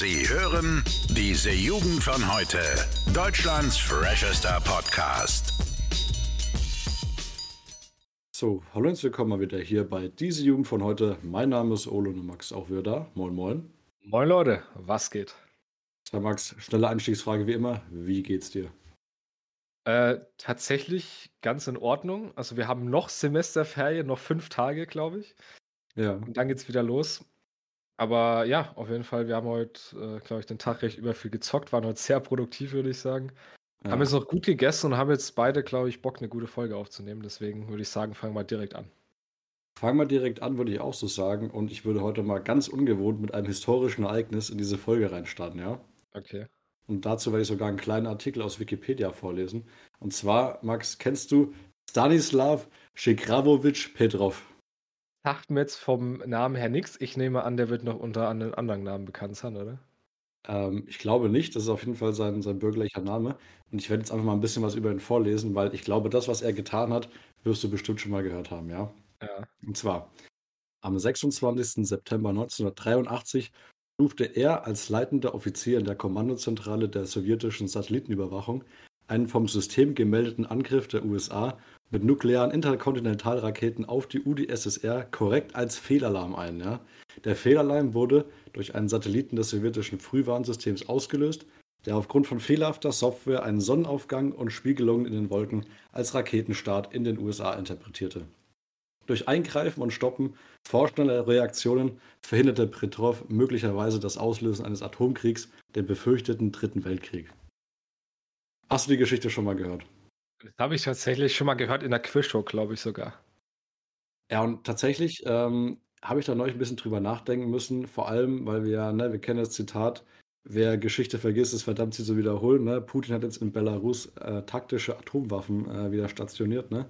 Sie hören diese Jugend von heute. Deutschlands freshester Podcast. So, hallo und willkommen mal wieder hier bei diese Jugend von heute. Mein Name ist Olo und Max, auch wieder da. Moin, moin. Moin Leute, was geht? Herr Max, schnelle Einstiegsfrage wie immer. Wie geht's dir? Äh, tatsächlich ganz in Ordnung. Also wir haben noch Semesterferien, noch fünf Tage, glaube ich. Ja. Und dann geht's wieder los. Aber ja, auf jeden Fall, wir haben heute, äh, glaube ich, den Tag recht über viel gezockt, waren heute sehr produktiv, würde ich sagen. ja. Haben jetzt noch gut gegessen und haben jetzt beide, glaube ich, Bock, eine gute Folge aufzunehmen. Deswegen würde ich sagen, fangen wir direkt an. Fangen wir direkt an, würde ich auch so sagen. Und ich würde heute mal ganz ungewohnt mit einem historischen Ereignis in diese Folge reinstarten, ja? Okay. Und dazu werde ich sogar einen kleinen Artikel aus Wikipedia vorlesen. Und zwar, Max, kennst du Stanislav Shekravovic Petrov? Sagt mir jetzt vom Namen her nichts. Ich nehme an, der wird noch unter einem anderen Namen bekannt sein, oder? Ähm, ich glaube nicht, das ist auf jeden Fall sein, sein bürgerlicher Name. Und ich werde jetzt einfach mal ein bisschen was über ihn vorlesen, weil ich glaube, das, was er getan hat, wirst du bestimmt schon mal gehört haben, ja? Ja. Und zwar, am 26. September 1983 stufte er als leitender Offizier in der Kommandozentrale der sowjetischen Satellitenüberwachung einen vom System gemeldeten Angriff der USA mit nuklearen Interkontinentalraketen auf die UdSSR korrekt als Fehlalarm ein. Ja? Der Fehlalarm wurde durch einen Satelliten des sowjetischen Frühwarnsystems ausgelöst, der aufgrund von fehlerhafter Software einen Sonnenaufgang und Spiegelungen in den Wolken als Raketenstart in den USA interpretierte. Durch Eingreifen und Stoppen vorschneller Reaktionen verhinderte Petrov möglicherweise das Auslösen eines Atomkriegs, den befürchteten Dritten Weltkrieg. Hast du die Geschichte schon mal gehört? Das habe ich tatsächlich schon mal gehört in der Quizshow, glaube ich sogar. Ja, und tatsächlich ähm, habe ich da neulich ein bisschen drüber nachdenken müssen, vor allem, weil wir ja, ne, wir kennen das Zitat, wer Geschichte vergisst, ist verdammt sie zu wiederholen. Ne? Putin hat jetzt in Belarus äh, taktische Atomwaffen äh, wieder stationiert, ne?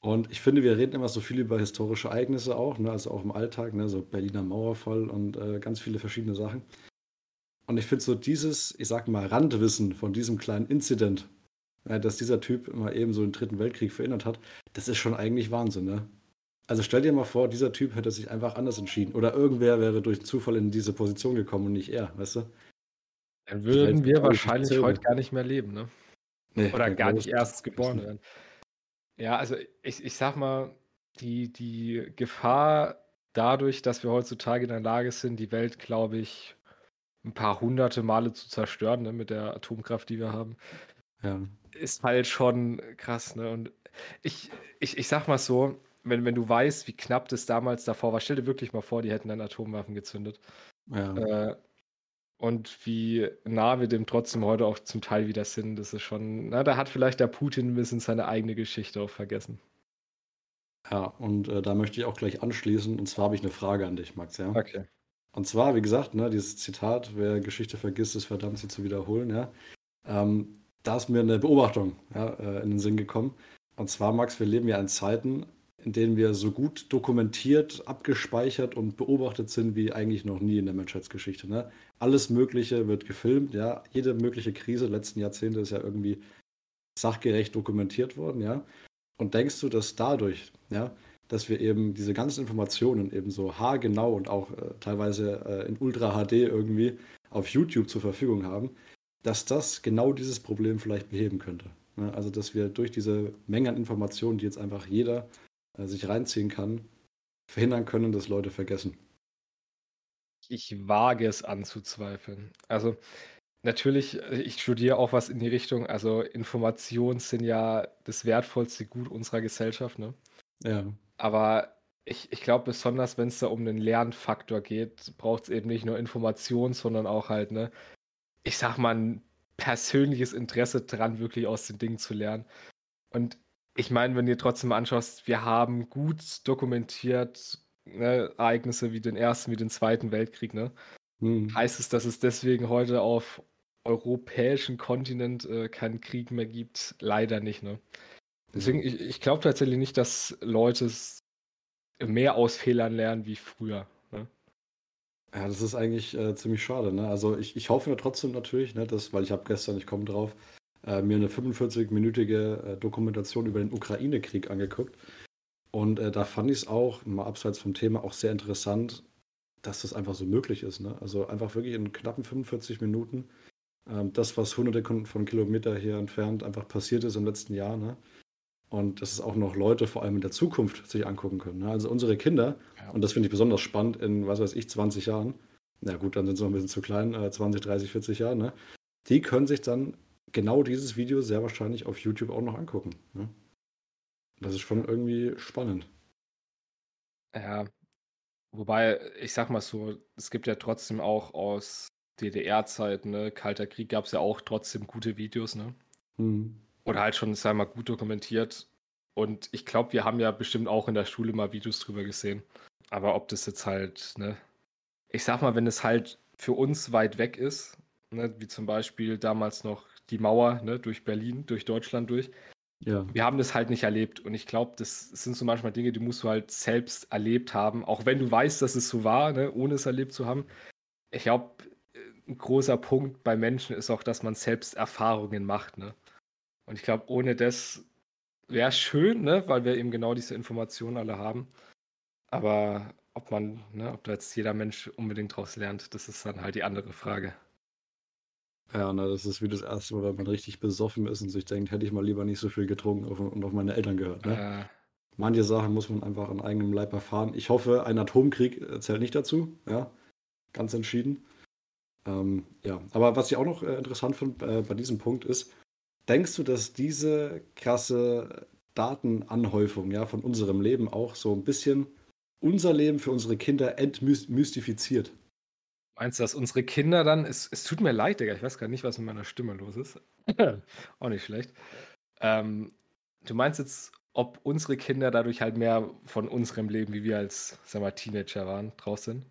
Und ich finde, wir reden immer so viel über historische Ereignisse auch, ne? also auch im Alltag, ne? so Berliner Mauerfall und äh, ganz viele verschiedene Sachen. Und ich finde so dieses, ich sag mal, Randwissen von diesem kleinen Incident, ja, dass dieser Typ immer eben so den Dritten Weltkrieg verinnert hat, das ist schon eigentlich Wahnsinn, ne? Also stell dir mal vor, dieser Typ hätte sich einfach anders entschieden. Oder irgendwer wäre durch Zufall in diese Position gekommen und nicht er, weißt du? Dann würden wir wahrscheinlich erzählen. heute gar nicht mehr leben, ne? Nee, Oder gar nicht ich- erst geboren werden. Ja, also ich, ich sag mal, die, die Gefahr dadurch, dass wir heutzutage in der Lage sind, die Welt, glaube ich, ein paar hunderte Male zu zerstören, ne, mit der Atomkraft, die wir haben, Ja. ist halt schon krass, ne? Und ich, ich, ich sag mal so, wenn, wenn du weißt, wie knapp das damals davor war, stell dir wirklich mal vor, die hätten dann Atomwaffen gezündet. ja. Äh, und wie nah wir dem trotzdem heute auch zum Teil wieder sind, das ist schon, na, da hat vielleicht der Putin ein bisschen seine eigene Geschichte auch vergessen. Ja, und äh, da möchte ich auch gleich anschließen. Und zwar habe ich eine Frage an dich, Max, ja. Okay. Und zwar, wie gesagt, ne, dieses Zitat, wer Geschichte vergisst, ist verdammt, sie zu wiederholen, ja. Ähm, da ist mir eine Beobachtung ja, äh, in den Sinn gekommen. Und zwar, Max, wir leben ja in Zeiten, in denen wir so gut dokumentiert, abgespeichert und beobachtet sind wie eigentlich noch nie in der Menschheitsgeschichte. Ne? Alles Mögliche wird gefilmt, ja. Jede mögliche Krise der letzten Jahrzehnte ist ja irgendwie sachgerecht dokumentiert worden, ja. Und denkst du, dass dadurch, ja, dass wir eben diese ganzen Informationen eben so haargenau und auch äh, teilweise äh, in Ultra HD irgendwie auf YouTube zur Verfügung haben, dass das genau dieses Problem vielleicht beheben könnte. Ne? Also, dass wir durch diese Menge an Informationen, die jetzt einfach jeder äh, sich reinziehen kann, verhindern können, dass Leute vergessen. Ich wage es anzuzweifeln. Also, natürlich, äh, ich studiere auch was in die Richtung. Also, Informationen sind ja das wertvollste Gut unserer Gesellschaft, ne? Ja, Aber ich, ich glaube, besonders wenn es da um den Lernfaktor geht, braucht es eben nicht nur Information, sondern auch halt, ne, ich sag mal, ein persönliches Interesse dran, wirklich aus den Dingen zu lernen. Und ich meine, wenn du dir trotzdem anschaust, wir haben gut dokumentiert ne, Ereignisse wie den Ersten, wie den Zweiten Weltkrieg, ne? hm. Heißt es, dass es deswegen heute auf europäischen Kontinent äh, keinen Krieg mehr gibt? Leider nicht, ne? Deswegen, ich, ich glaube tatsächlich nicht, dass Leute mehr aus Fehlern lernen wie früher. Ne? Ja, das ist eigentlich äh, ziemlich schade. Ne? Also ich, ich hoffe mir trotzdem natürlich, ne, dass, weil ich habe gestern, ich komme drauf, äh, mir eine 45-minütige äh, Dokumentation über den Ukraine-Krieg angeguckt. Und äh, da fand ich es auch, mal abseits vom Thema, auch sehr interessant, dass das einfach so möglich ist. Ne? Also einfach wirklich in knappen 45 Minuten ähm, das, was hunderte von Kilometer hier entfernt einfach passiert ist im letzten Jahr. Ne? Und dass es auch noch Leute vor allem in der Zukunft sich angucken können. Ne? Also unsere Kinder, ja. und das finde ich besonders spannend in, was weiß ich, 20 Jahren, na gut, dann sind sie noch ein bisschen zu klein, äh, 20, 30, 40 Jahre, ne? die können sich dann genau dieses Video sehr wahrscheinlich auf YouTube auch noch angucken. Ne? Das ist schon irgendwie spannend. Ja, wobei, ich sag mal so, es gibt ja trotzdem auch aus DDR-Zeiten, ne, Kalter Krieg gab es ja auch trotzdem gute Videos, ne? Mhm. Oder halt schon, sei mal, gut dokumentiert. Und ich glaube, wir haben ja bestimmt auch in der Schule mal Videos drüber gesehen. Aber ob das jetzt halt, ne, ich sag mal, wenn es halt für uns weit weg ist, ne, wie zum Beispiel damals noch die Mauer, ne, durch Berlin, durch Deutschland durch, ja. Wir haben das halt nicht erlebt. Und ich glaube, das sind so manchmal Dinge, die musst du halt selbst erlebt haben. Auch wenn du weißt, dass es so war, ne, ohne es erlebt zu haben. Ich glaube, ein großer Punkt bei Menschen ist auch, dass man selbst Erfahrungen macht. Ne? Und ich glaube, ohne das wäre schön, ne, weil wir eben genau diese Informationen alle haben. Aber ob man, ne, ob da jetzt jeder Mensch unbedingt draus lernt, das ist dann halt die andere Frage. Ja, na, das ist wie das erste Mal, wenn man richtig besoffen ist und sich denkt, hätte ich mal lieber nicht so viel getrunken und auf meine Eltern gehört. Ne? Äh. Manche Sachen muss man einfach an eigenem Leib erfahren. Ich hoffe, ein Atomkrieg zählt nicht dazu. Ja, ganz entschieden. Ähm, ja, aber was ich auch noch äh, interessant finde äh, bei diesem Punkt ist, denkst du, dass diese krasse Datenanhäufung ja, von unserem Leben auch so ein bisschen unser Leben für unsere Kinder entmystifiziert? Meinst du, dass unsere Kinder dann, es, es tut mir leid, Digga, ich weiß gar nicht, was mit meiner Stimme los ist. Auch nicht schlecht. Ähm, du meinst jetzt, ob unsere Kinder dadurch halt mehr von unserem Leben, wie wir als, sag mal, Teenager waren, draus sind?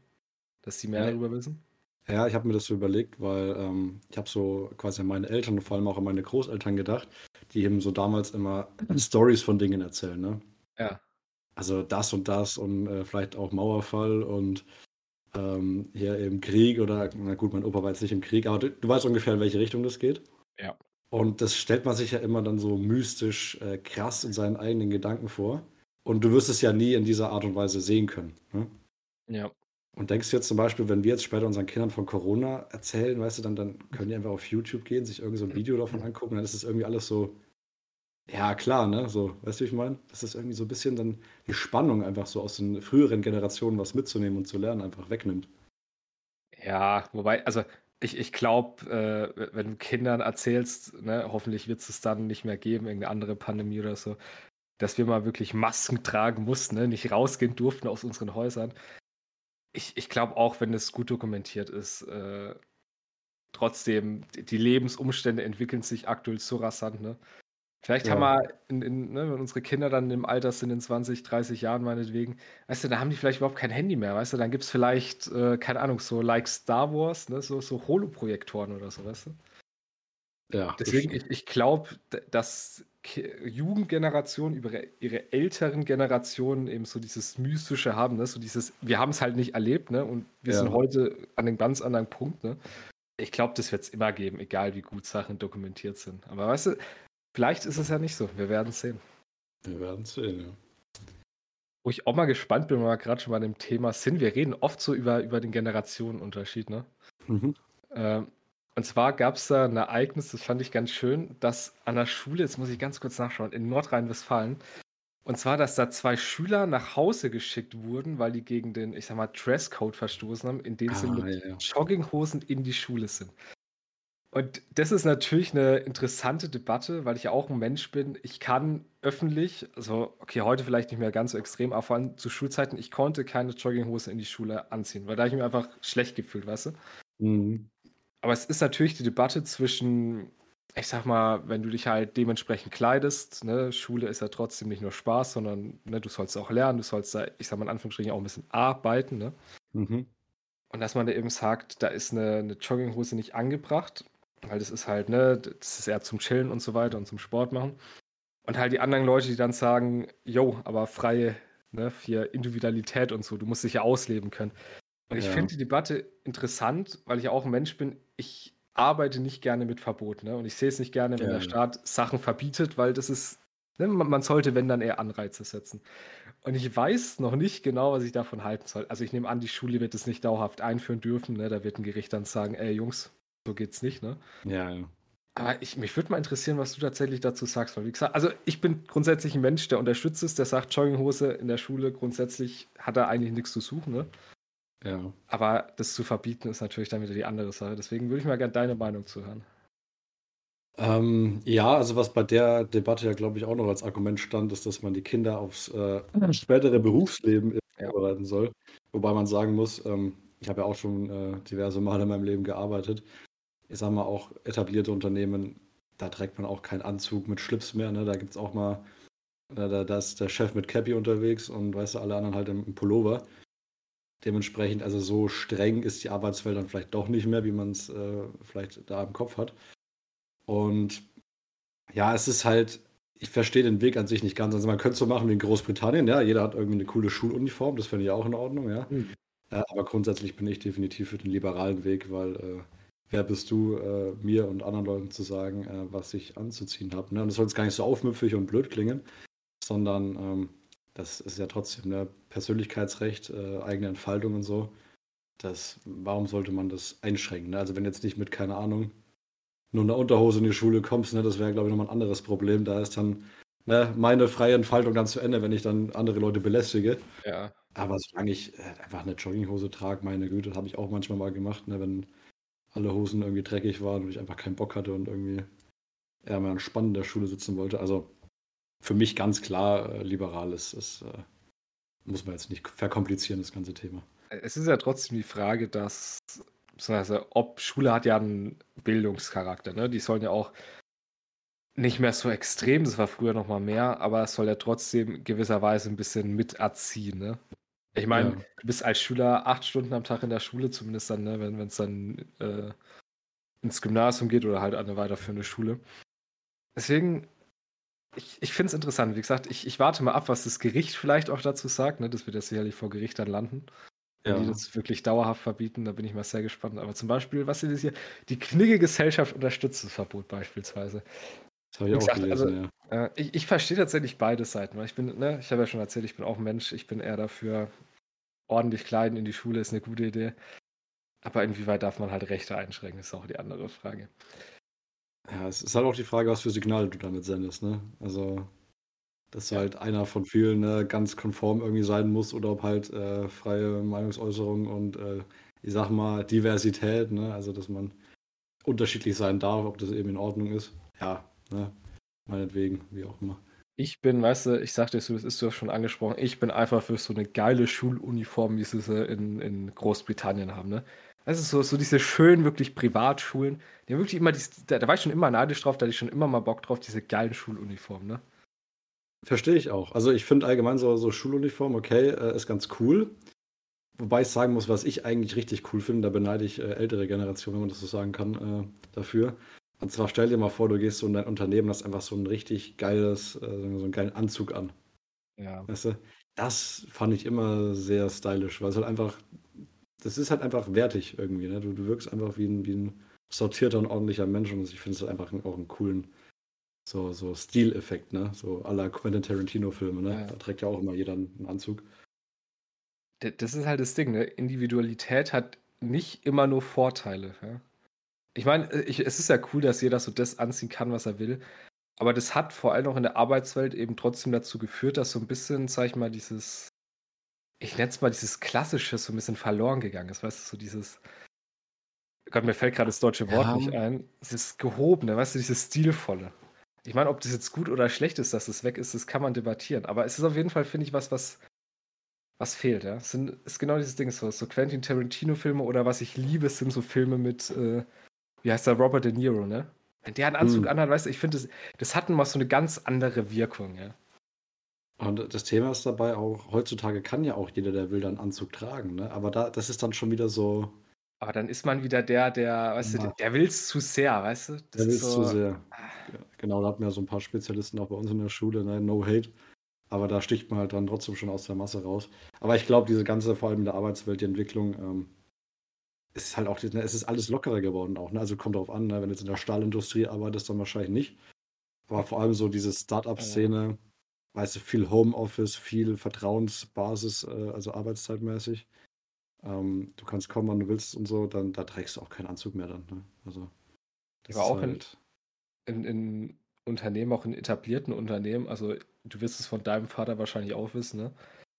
Dass sie mehr ja. darüber wissen? Ja, ich habe mir das so überlegt, weil ähm, ich habe so quasi an meine Eltern und vor allem auch an meine Großeltern gedacht, die eben so damals immer Stories von Dingen erzählen, ne? Ja. Also das und das und äh, vielleicht auch Mauerfall und ähm, hier im Krieg oder, na gut, mein Opa war jetzt nicht im Krieg, aber du, du weißt ungefähr, in welche Richtung das geht. Ja. Und das stellt man sich ja immer dann so mystisch äh, krass in seinen eigenen Gedanken vor. Und du wirst es ja nie in dieser Art und Weise sehen können. Ne? Ja. Und denkst du jetzt zum Beispiel, wenn wir jetzt später unseren Kindern von Corona erzählen, weißt du, dann, dann können die einfach auf YouTube gehen, sich irgend so ein Video davon angucken, dann ist es irgendwie alles so ja, klar, ne? So, weißt du, wie ich meine? Das ist irgendwie so ein bisschen dann die Spannung einfach so aus den früheren Generationen was mitzunehmen und zu lernen, einfach wegnimmt. Ja, wobei, also ich, ich glaube, äh, wenn du Kindern erzählst, ne, hoffentlich wird es dann nicht mehr geben, irgendeine andere Pandemie oder so, dass wir mal wirklich Masken tragen mussten, ne, nicht rausgehen durften aus unseren Häusern. Ich, ich glaube auch, wenn es gut dokumentiert ist, äh, trotzdem, die Lebensumstände entwickeln sich aktuell so rasant, ne? Vielleicht ja. haben wir, in, in, ne, wenn unsere Kinder dann im Alter sind, in 20, 30 Jahren meinetwegen, weißt du, da haben die vielleicht überhaupt kein Handy mehr, weißt du, dann gibt es vielleicht, äh, keine Ahnung, so like Star Wars, ne, so, so Holoprojektoren oder so, weißt du? Ja. Deswegen, ich, ich glaube, dass Jugendgenerationen über ihre älteren Generationen eben so dieses Mystische haben, ne? so dieses, wir haben es halt nicht erlebt, ne? Und wir ja. sind heute an einem ganz anderen Punkt, ne? Ich glaube, das wird es immer geben, egal wie gut Sachen dokumentiert sind. Aber weißt du, Vielleicht ist es ja nicht so. Wir werden es sehen. Wir werden es sehen, ja. Wo ich auch mal gespannt bin, weil wir gerade schon bei dem Thema sind. Wir reden oft so über, über den Generationenunterschied, ne? Mhm. Ähm, und zwar gab es da ein Ereignis, das fand ich ganz schön, dass an der Schule, jetzt muss ich ganz kurz nachschauen, in Nordrhein-Westfalen, und zwar, dass da zwei Schüler nach Hause geschickt wurden, weil die gegen den, ich sag mal, Dresscode verstoßen haben, indem sie ah, mit ja. Jogginghosen in die Schule sind. Und das ist natürlich eine interessante Debatte, weil ich ja auch ein Mensch bin. Ich kann öffentlich, also okay, heute vielleicht nicht mehr ganz so extrem, aber vor allem zu Schulzeiten, ich konnte keine Jogginghose in die Schule anziehen, weil da habe ich mich einfach schlecht gefühlt, weißt du? Mhm. Aber es ist natürlich die Debatte zwischen, ich sag mal, wenn du dich halt dementsprechend kleidest, ne, Schule ist ja trotzdem nicht nur Spaß, sondern ne, du sollst auch lernen, du sollst da, ich sag mal in Anführungsstrichen, auch ein bisschen arbeiten, ne? Mhm. Und dass man da eben sagt, da ist eine, eine Jogginghose nicht angebracht weil das ist halt, ne, das ist eher zum Chillen und so weiter und zum Sport machen. Und halt die anderen Leute, die dann sagen, yo, aber freie, ne, für Individualität und so, du musst dich ja ausleben können. Und ich ja. finde die Debatte interessant, weil ich ja auch ein Mensch bin, ich arbeite nicht gerne mit Verbot, ne? Und ich sehe es nicht gerne, wenn ja. der Staat Sachen verbietet, weil das ist, ne, man, man sollte, wenn dann eher Anreize setzen. Und ich weiß noch nicht genau, was ich davon halten soll. Also ich nehme an, die Schule wird es nicht dauerhaft einführen dürfen. Ne? Da wird ein Gericht dann sagen, ey Jungs, so geht's nicht. Ne? Ja, ja. Aber ich, mich würde mal interessieren, was du tatsächlich dazu sagst. Weil wie gesagt, also ich bin grundsätzlich ein Mensch, der unterstützt es, der sagt, Jogginghose in der Schule grundsätzlich hat er eigentlich nichts zu suchen. Ne? Ja. Aber das zu verbieten ist natürlich dann wieder die andere Sache. Deswegen würde ich mal gerne deine Meinung zu hören. Ähm, ja, also was bei der Debatte ja, glaube ich, auch noch als Argument stand, ist, dass man die Kinder aufs äh, spätere Berufsleben Ja. vorbereiten soll. Wobei man sagen muss, ähm, ich habe ja auch schon äh, diverse Male in meinem Leben gearbeitet. Ich sage mal, auch etablierte Unternehmen, da trägt man auch keinen Anzug mit Schlips mehr. Ne? Da gibt es auch mal, äh, da, da ist der Chef mit Cappy unterwegs und weißt du, alle anderen halt im, im Pullover. Dementsprechend, also so streng ist die Arbeitswelt dann vielleicht doch nicht mehr, wie man es äh, vielleicht da im Kopf hat. Und ja, es ist halt, ich verstehe den Weg an sich nicht ganz. Also man könnte es so machen wie in Großbritannien, ja, jeder hat irgendwie eine coole Schuluniform, das finde ich auch in Ordnung, ja. Mhm. Äh, aber grundsätzlich bin ich definitiv für den liberalen Weg, weil äh, wer bist du, äh, mir und anderen Leuten zu sagen, äh, was ich anzuziehen habe. Ne? Und das soll jetzt gar nicht so aufmüpfig und blöd klingen, sondern ähm, das ist ja trotzdem ne, Persönlichkeitsrecht, äh, eigene Entfaltung und so. Das, warum sollte man das einschränken? Ne? Also wenn jetzt nicht mit, keine Ahnung, nur einer Unterhose in die Schule kommst, ne, das wäre, glaube ich, nochmal ein anderes Problem. Da ist dann ne, meine freie Entfaltung dann zu Ende, wenn ich dann andere Leute belästige. Ja. Aber solange ich äh, einfach eine Jogginghose trage, meine Güte, das habe ich auch manchmal mal gemacht, ne, wenn alle Hosen irgendwie dreckig waren und ich einfach keinen Bock hatte und irgendwie eher mal entspannt in der Schule sitzen wollte. Also für mich ganz klar äh, liberal ist, ist äh, muss man jetzt nicht verkomplizieren, das ganze Thema. Es ist ja trotzdem die Frage, dass, beziehungsweise ob Schule hat ja einen Bildungscharakter, ne? Die sollen ja auch nicht mehr so extrem, das war früher noch mal mehr, aber es soll ja trotzdem gewisserweise ein bisschen miterziehen, ne? Ich meine, Ja. du bist als Schüler acht Stunden am Tag in der Schule, zumindest dann, ne, wenn es dann äh, ins Gymnasium geht oder halt an eine weiterführende Schule. Deswegen, ich, ich finde es interessant. Wie gesagt, ich, ich warte mal ab, was das Gericht vielleicht auch dazu sagt. Ne? Das wird ja sicherlich vor Gericht dann landen. Wenn Ja. die das wirklich dauerhaft verbieten, da bin ich mal sehr gespannt. Aber zum Beispiel, was ist das hier? Die Knigge Gesellschaft unterstützt das Verbot beispielsweise. Das habe ich Wie auch gesagt, gelesen, also- ja. Äh, ich ich verstehe tatsächlich beide Seiten. Weil ich bin, ne, ich habe ja schon erzählt, ich bin auch ein Mensch. Ich bin eher dafür, ordentlich kleiden in die Schule ist eine gute Idee. Aber inwieweit darf man halt Rechte einschränken, ist auch die andere Frage. Ja, es ist halt auch die Frage, was für Signale du damit sendest, ne? Also, dass du Ja. halt einer von vielen ne, ganz konform irgendwie sein musst oder ob halt äh, freie Meinungsäußerung und äh, ich sag mal Diversität, ne? Also, dass man unterschiedlich sein darf, ob das eben in Ordnung ist. Ja, ne? Meinetwegen, wie auch immer. Ich bin, weißt du, ich sagte es, das ist du schon angesprochen, ich bin einfach für so eine geile Schuluniform, wie sie sie in, in Großbritannien haben, ne? Das ist so, so diese schönen, wirklich Privatschulen. Die haben wirklich immer, dies, da, da war ich schon immer neidisch drauf, da hatte ich schon immer mal Bock drauf, diese geilen Schuluniformen, ne? Verstehe ich auch. Also, ich finde allgemein so, so Schuluniform, okay, äh, ist ganz cool. Wobei ich sagen muss, was ich eigentlich richtig cool finde, da beneide ich äh, ältere Generationen, wenn man das so sagen kann, äh, dafür. Und zwar stell dir mal vor, du gehst so in dein Unternehmen, hast einfach so ein richtig geiles, äh, so einen geilen Anzug an. Ja. Weißt du? Das fand ich immer sehr stylisch, weil es halt einfach, das ist halt einfach wertig irgendwie. Ne? Du, du wirkst einfach wie ein, wie ein sortierter und ordentlicher Mensch und ich finde es halt einfach auch einen coolen so, so Stileffekt, ne? So la Quentin Tarantino-Filme, ne? Ja. Da trägt ja auch immer jeder einen Anzug. Das ist halt das Ding, ne? Individualität hat nicht immer nur Vorteile. Ja? Ich meine, äh, es ist ja cool, dass jeder so das anziehen kann, was er will. Aber das hat vor allem auch in der Arbeitswelt eben trotzdem dazu geführt, dass so ein bisschen, sag ich mal, dieses, ich nenne es mal dieses Klassische so ein bisschen verloren gegangen ist. Weißt du, so dieses, Gott, mir fällt gerade das deutsche Wort Ja. nicht ein. Dieses Gehobene, weißt du, dieses Stilvolle. Ich meine, ob das jetzt gut oder schlecht ist, dass es weg ist, das kann man debattieren. Aber es ist auf jeden Fall, finde ich, was, was, was fehlt, ja. Es sind, ist genau dieses Ding, so, so Quentin Tarantino-Filme oder was ich liebe, sind so Filme mit, äh, wie heißt der, Robert De Niro, ne? Wenn der einen Anzug Hm. anhat, weißt du, ich finde, das, das hat mal so eine ganz andere Wirkung, ja. Und das Thema ist dabei auch, heutzutage kann ja auch jeder, der will, dann Anzug tragen, ne? Aber da, das ist dann schon wieder so, Aber dann ist man wieder der, der, weißt du, Ja. der, der will es zu sehr, weißt du? Das der will es so, zu sehr. Ah. Ja, genau, da hatten wir ja so ein paar Spezialisten auch bei uns in der Schule, ne? No hate. Aber da sticht man halt dann trotzdem schon aus der Masse raus. Aber ich glaube, diese ganze, vor allem in der Arbeitswelt, die Entwicklung, ähm, ist halt auch, ne, es ist alles lockerer geworden auch. Ne? Also kommt drauf an, ne? wenn du jetzt in der Stahlindustrie arbeitest, dann wahrscheinlich nicht. Aber vor allem so diese Start-up-Szene weißt du, viel Homeoffice, viel Vertrauensbasis, äh, also arbeitszeitmäßig. Ähm, du kannst kommen, wann du willst und so, dann da trägst du auch keinen Anzug mehr dann. Ne? Also, das Aber auch halt in, in, in Unternehmen, auch in etablierten Unternehmen, also du wirst es von deinem Vater wahrscheinlich auch wissen, ne?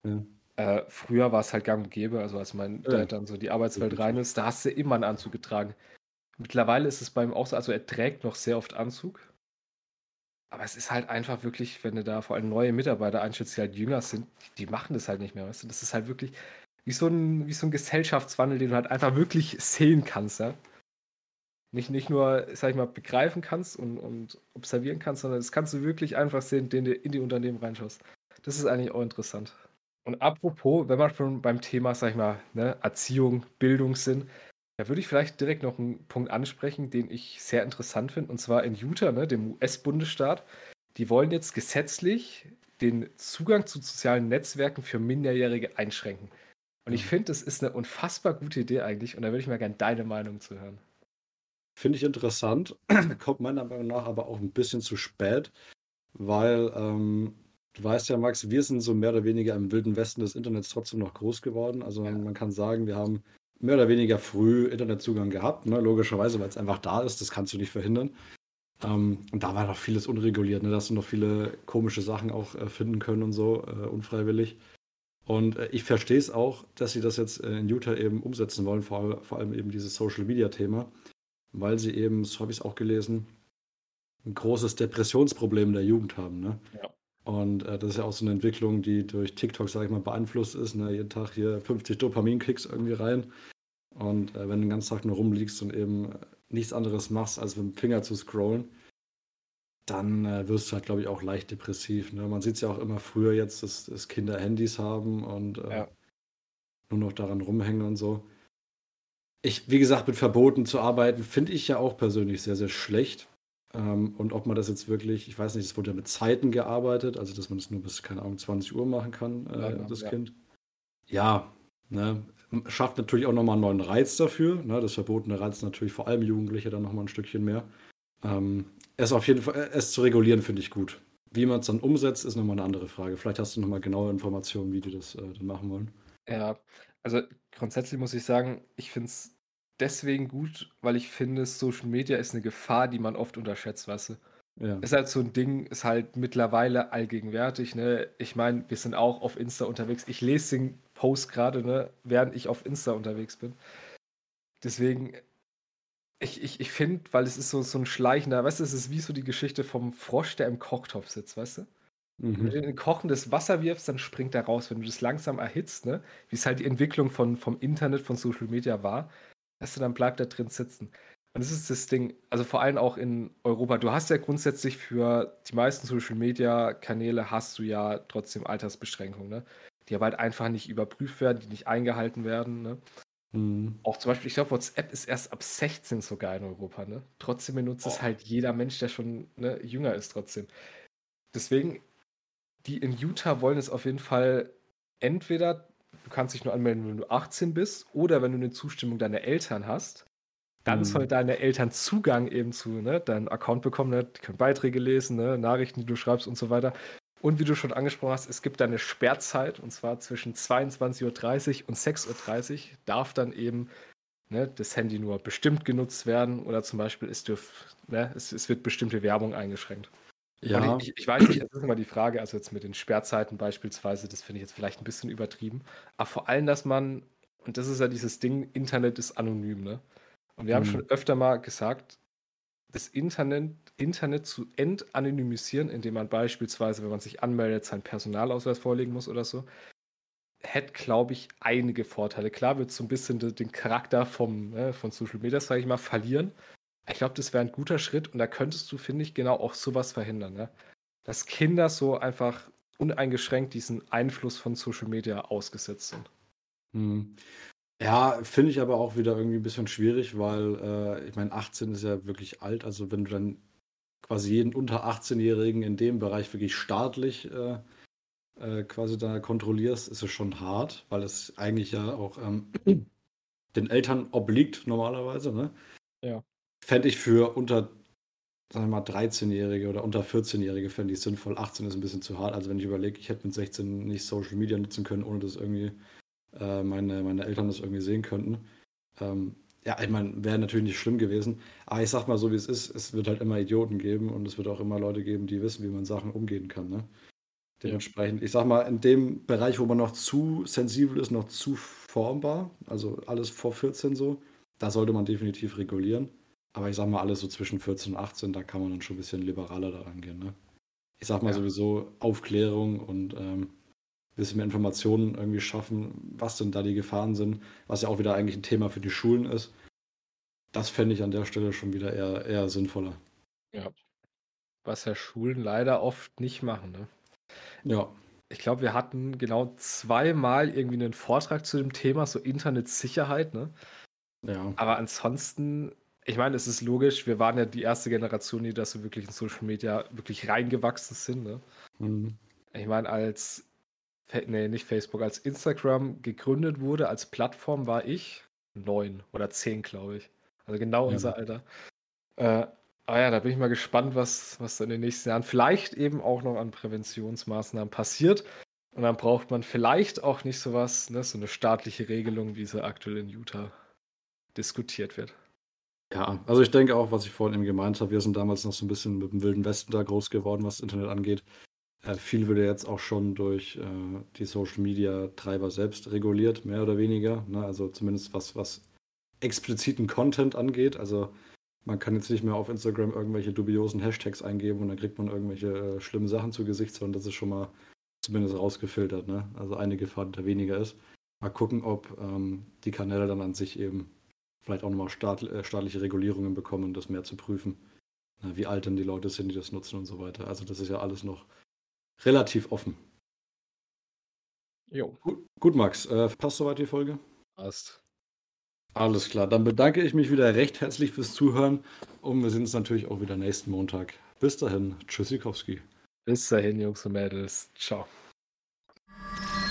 Ja. Äh, früher war es halt gang und gäbe, also als mein ja. Dann so die Arbeitswelt rein ist, da hast du immer einen Anzug getragen. Mittlerweile ist es bei ihm auch so, also er trägt noch sehr oft Anzug. Aber es ist halt einfach wirklich, wenn du da vor allem neue Mitarbeiter einstellst, die halt jünger sind, die machen das halt nicht mehr, weißt du? Das ist halt wirklich wie so ein, wie so ein Gesellschaftswandel, den du halt einfach wirklich sehen kannst, ja? Nicht, nicht nur, sag ich mal, begreifen kannst und, und observieren kannst, sondern das kannst du wirklich einfach sehen, den du in die Unternehmen reinschaust. Das ist eigentlich auch interessant. Und apropos, wenn wir schon beim Thema, sag ich mal, ne, Erziehung, Bildung sind, da würde ich vielleicht direkt noch einen Punkt ansprechen, den ich sehr interessant finde, und zwar in Utah, ne, dem US-Bundesstaat. Die wollen jetzt gesetzlich den Zugang zu sozialen Netzwerken für Minderjährige einschränken. Und ich mhm. finde, das ist eine unfassbar gute Idee eigentlich, und da würde ich mal gerne deine Meinung zu hören. Finde ich interessant, kommt meiner Meinung nach aber auch ein bisschen zu spät, weil ähm, du weißt ja, Max, wir sind so mehr oder weniger im wilden Westen des Internets trotzdem noch groß geworden. Also ja. man kann sagen, wir haben mehr oder weniger früh Internetzugang gehabt, ne? logischerweise, weil es einfach da ist, das kannst du nicht verhindern. Ähm, und da war noch vieles unreguliert, ne? da hast du noch viele komische Sachen auch äh, finden können und so, äh, unfreiwillig. Und äh, ich verstehe es auch, dass sie das jetzt äh, in Utah eben umsetzen wollen, vor, vor allem eben dieses Social-Media-Thema, weil sie eben, so habe ich es auch gelesen, ein großes Depressionsproblem der Jugend haben. Ne? Ja. Und äh, das ist ja auch so eine Entwicklung, die durch TikTok, sage ich mal, beeinflusst ist. Ne? Jeden Tag hier 50 Dopamin-Kicks irgendwie rein. Und äh, wenn du den ganzen Tag nur rumliegst und eben nichts anderes machst, als mit dem Finger zu scrollen, dann äh, wirst du halt, glaube ich, auch leicht depressiv. Ne? Man sieht es ja auch immer früher jetzt, dass, dass Kinder Handys haben und äh, ja. nur noch daran rumhängen und so. Ich, wie gesagt, mit Verboten zu arbeiten, finde ich ja auch persönlich sehr, sehr schlecht. Ähm, und ob man das jetzt wirklich, ich weiß nicht, es wurde ja mit Zeiten gearbeitet, also dass man es nur bis, keine Ahnung, 20 Uhr machen kann, äh, ja, das ja. Kind. Ja, ne, schafft natürlich auch nochmal einen neuen Reiz dafür. Ne, das verbotene Reiz natürlich vor allem Jugendliche dann nochmal ein Stückchen mehr. Ähm, es auf jeden Fall, äh, es zu regulieren, finde ich gut. Wie man es dann umsetzt, ist nochmal eine andere Frage. Vielleicht hast du nochmal genaue Informationen, wie die das äh, dann machen wollen. Ja, also grundsätzlich muss ich sagen, ich finde es deswegen gut, weil ich finde, Social Media ist eine Gefahr, die man oft unterschätzt, weißt du? Ja. Ist halt so ein Ding, ist halt mittlerweile allgegenwärtig, ne? Ich meine, wir sind auch auf Insta unterwegs. Ich lese den Post gerade, ne, während ich auf Insta unterwegs bin. Deswegen, ich, ich, ich finde, weil es ist so, so ein schleichender, weißt du, es ist wie so die Geschichte vom Frosch, der im Kochtopf sitzt, weißt du? Mhm. Wenn du in kochendes Wasser wirfst, dann springt er raus. Wenn du das langsam erhitzt, ne, wie es halt die Entwicklung von, vom Internet, von Social Media war, weißt du, dann bleibt er drin sitzen. Und das ist das Ding, also vor allem auch in Europa. Du hast ja grundsätzlich für die meisten Social Media Kanäle hast du ja trotzdem Altersbeschränkungen, ne? Die aber halt einfach nicht überprüft werden, die nicht eingehalten werden, ne? Mhm. Auch zum Beispiel, ich glaube, WhatsApp ist erst ab 16 sogar in Europa, ne? Trotzdem benutzt oh. es halt jeder Mensch, der schon ne, jünger ist, trotzdem. Deswegen, die in Utah wollen es auf jeden Fall entweder du kannst dich nur anmelden, wenn du 18 bist oder wenn du eine Zustimmung deiner Eltern hast. Dann mhm. soll deine Eltern Zugang eben zu ne, deinem Account bekommen, ne? die können Beiträge lesen, ne? Nachrichten, die du schreibst und so weiter. Und wie du schon angesprochen hast, es gibt eine Sperrzeit und zwar zwischen 22.30 Uhr und 6.30 Uhr darf dann eben ne, das Handy nur bestimmt genutzt werden oder zum Beispiel es, dürf, ne, es, es wird bestimmte Werbung eingeschränkt. Ja. Ich, ich, weiß nicht, es ist immer die Frage, also jetzt mit den Sperrzeiten beispielsweise, das finde ich jetzt vielleicht ein bisschen übertrieben. Aber vor allem, dass man, und das ist ja dieses Ding, Internet ist anonym, ne? Und wir mhm. haben schon öfter mal gesagt, das Internet, Internet zu entanonymisieren, indem man beispielsweise, wenn man sich anmeldet, seinen Personalausweis vorlegen muss oder so, hätte, glaube ich, einige Vorteile. Klar wird so ein bisschen den Charakter vom, ne, von Social Media, sage ich mal, verlieren. Ich glaube, das wäre ein guter Schritt und da könntest du, finde ich, genau auch sowas verhindern. Ne? Dass Kinder so einfach uneingeschränkt diesen Einfluss von Social Media ausgesetzt sind. Hm. Ja, finde ich aber auch wieder irgendwie ein bisschen schwierig, weil äh, ich meine, 18 ist ja wirklich alt. Also wenn du dann quasi jeden unter 18-Jährigen in dem Bereich wirklich staatlich äh, äh, quasi da kontrollierst, ist es schon hart, weil es eigentlich ja auch ähm, den Eltern obliegt normalerweise. Ne? Ja. Fände ich für unter sagen wir mal, 13-Jährige oder unter 14-Jährige fände ich sinnvoll. 18 ist ein bisschen zu hart. Also wenn ich überlege, ich hätte mit 16 nicht Social Media nutzen können, ohne dass irgendwie äh, meine, meine Eltern das irgendwie sehen könnten. Ähm, ja, ich meine, wäre natürlich nicht schlimm gewesen. Aber ich sag mal so, wie es ist, es wird halt immer Idioten geben und es wird auch immer Leute geben, die wissen, wie man Sachen umgehen kann. Ne? Dementsprechend, ja. ich sag mal, in dem Bereich, wo man noch zu sensibel ist, noch zu formbar, also alles vor 14 so, da sollte man definitiv regulieren. Aber ich sag mal, alles so zwischen 14 und 18, da kann man dann schon ein bisschen liberaler daran gehen. Ne? Ich sag mal ja. sowieso Aufklärung und ähm, ein bisschen mehr Informationen irgendwie schaffen, was denn da die Gefahren sind, was ja auch wieder eigentlich ein Thema für die Schulen ist. Das fände ich an der Stelle schon wieder eher, eher sinnvoller. Ja. Was ja Schulen leider oft nicht machen. Ne? Ja. Ich glaube, wir hatten genau zweimal irgendwie einen Vortrag zu dem Thema, so Internetsicherheit. Ne? Ja. Aber ansonsten ich meine, es ist logisch, wir waren ja die erste Generation, die das so wirklich in Social Media wirklich reingewachsen sind. Ne? Mhm. Ich meine, als, nee, nicht Facebook, als Instagram gegründet wurde, als Plattform war ich neun oder zehn, glaube ich. Also genau ja. unser Alter. Äh, aber ja, da bin ich mal gespannt, was, was in den nächsten Jahren vielleicht eben auch noch an Präventionsmaßnahmen passiert. Und dann braucht man vielleicht auch nicht sowas, ne, so eine staatliche Regelung, wie sie aktuell in Utah diskutiert wird. Ja, also ich denke auch, was ich vorhin eben gemeint habe, wir sind damals noch so ein bisschen mit dem Wilden Westen da groß geworden, was das Internet angeht. Äh, viel wird ja jetzt auch schon durch äh, die Social Media Treiber selbst reguliert, mehr oder weniger. Ne? Also zumindest was, was expliziten Content angeht. Also man kann jetzt nicht mehr auf Instagram irgendwelche dubiosen Hashtags eingeben und dann kriegt man irgendwelche äh, schlimmen Sachen zu Gesicht, sondern das ist schon mal zumindest rausgefiltert. Ne? Also eine Gefahr, die da weniger ist. Mal gucken, ob ähm, die Kanäle dann an sich eben vielleicht auch nochmal staat, äh, staatliche Regulierungen bekommen, das mehr zu prüfen. Na, wie alt denn die Leute sind, die das nutzen und so weiter. Also das ist ja alles noch relativ offen. Jo. Gut, gut Max. Äh, passt soweit die Folge? Passt. Alles klar. Dann bedanke ich mich wieder recht herzlich fürs Zuhören und wir sehen uns natürlich auch wieder nächsten Montag. Bis dahin. Tschüssikowski. Bis dahin, Jungs und Mädels. Ciao.